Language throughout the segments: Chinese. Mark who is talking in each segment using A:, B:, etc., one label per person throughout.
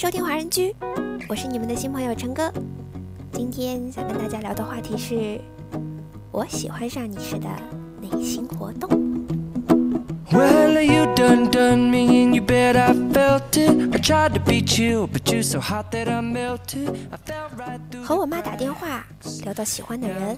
A: 收听华人居，我是你们的新朋友陈哥。今天想跟大家聊的话题是，我喜欢上你时的内心活动。Well, you done done me you bet 和我妈打电话聊到喜欢的人，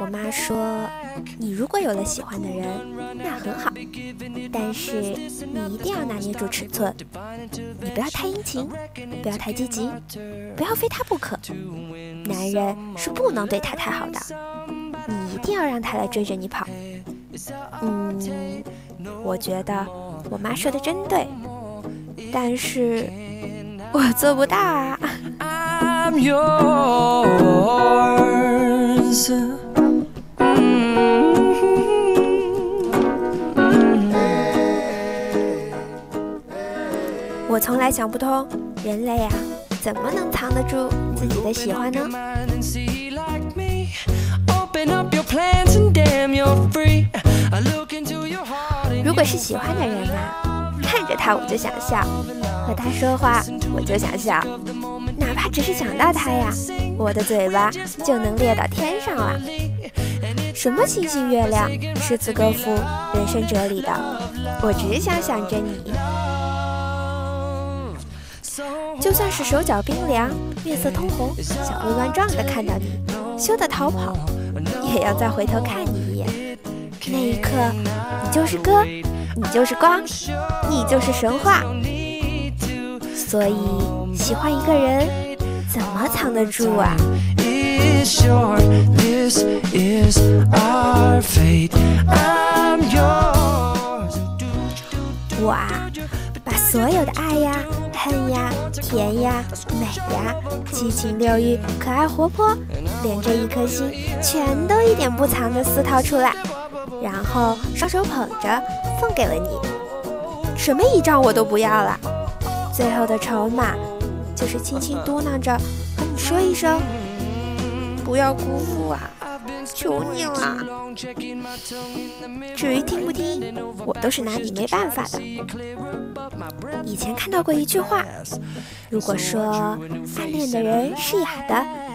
A: 我妈说：“你如果有了喜欢的人，那很好，但是你一定要拿捏住尺寸，你不要太殷勤，不要太积极，不要非他不可。男人是不能对他太好的，你一定要让他来追着你跑。”嗯。我觉得我妈说的真对，但是我做不到啊。我从来想不通，人类啊，怎么能藏得住自己的喜欢呢？如果是喜欢的人呐，看着他我就想笑，和他说话我就想笑，哪怕只是想到他呀，我的嘴巴就能裂到天上了。什么星星月亮、诗词歌赋、人生哲理的，我只想想着你。就算是手脚冰凉、面色通红、小鹿乱撞的看到你，羞得逃跑，也要再回头看你一眼。那一刻，你就是歌，你就是光，你就是神话。所以，喜欢一个人，怎么藏得住啊？我啊，把所有的爱呀、恨呀、甜呀、美呀、七情六欲、可爱活泼，连着一颗心，全都一点不藏的私掏出来。然后双手捧着送给了你，什么遗照我都不要了，最后的筹码就是轻轻嘟囔着和你说一声，不要辜负啊，求你了。至于听不听，我都是拿你没办法的。以前看到过一句话，如果说暗恋的人是哑的，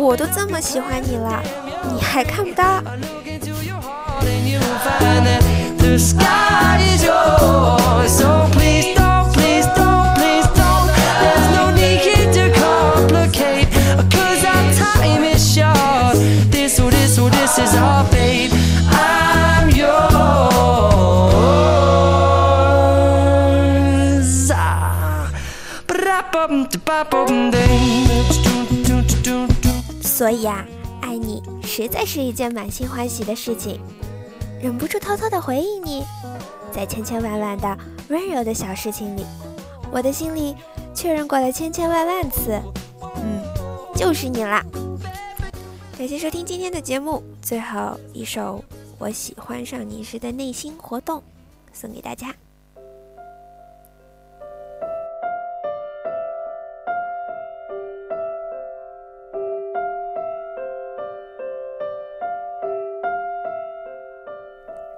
A: 我都这么喜欢你了，你还看不到？find that the 所以啊，爱你实在是一件满心欢喜的事情。忍不住偷偷的回忆你，在千千万万的温柔的小事情里，我的心里确认过了千千万万次，嗯，就是你啦。感谢收听今天的节目，最后一首我喜欢上你时的内心活动，送给大家。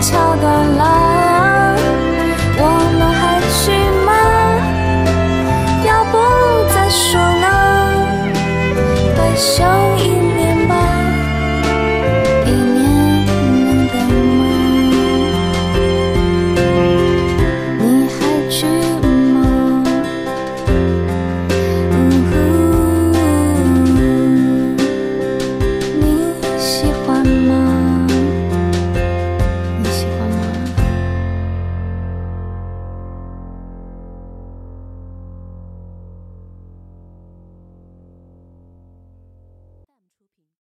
B: 敲打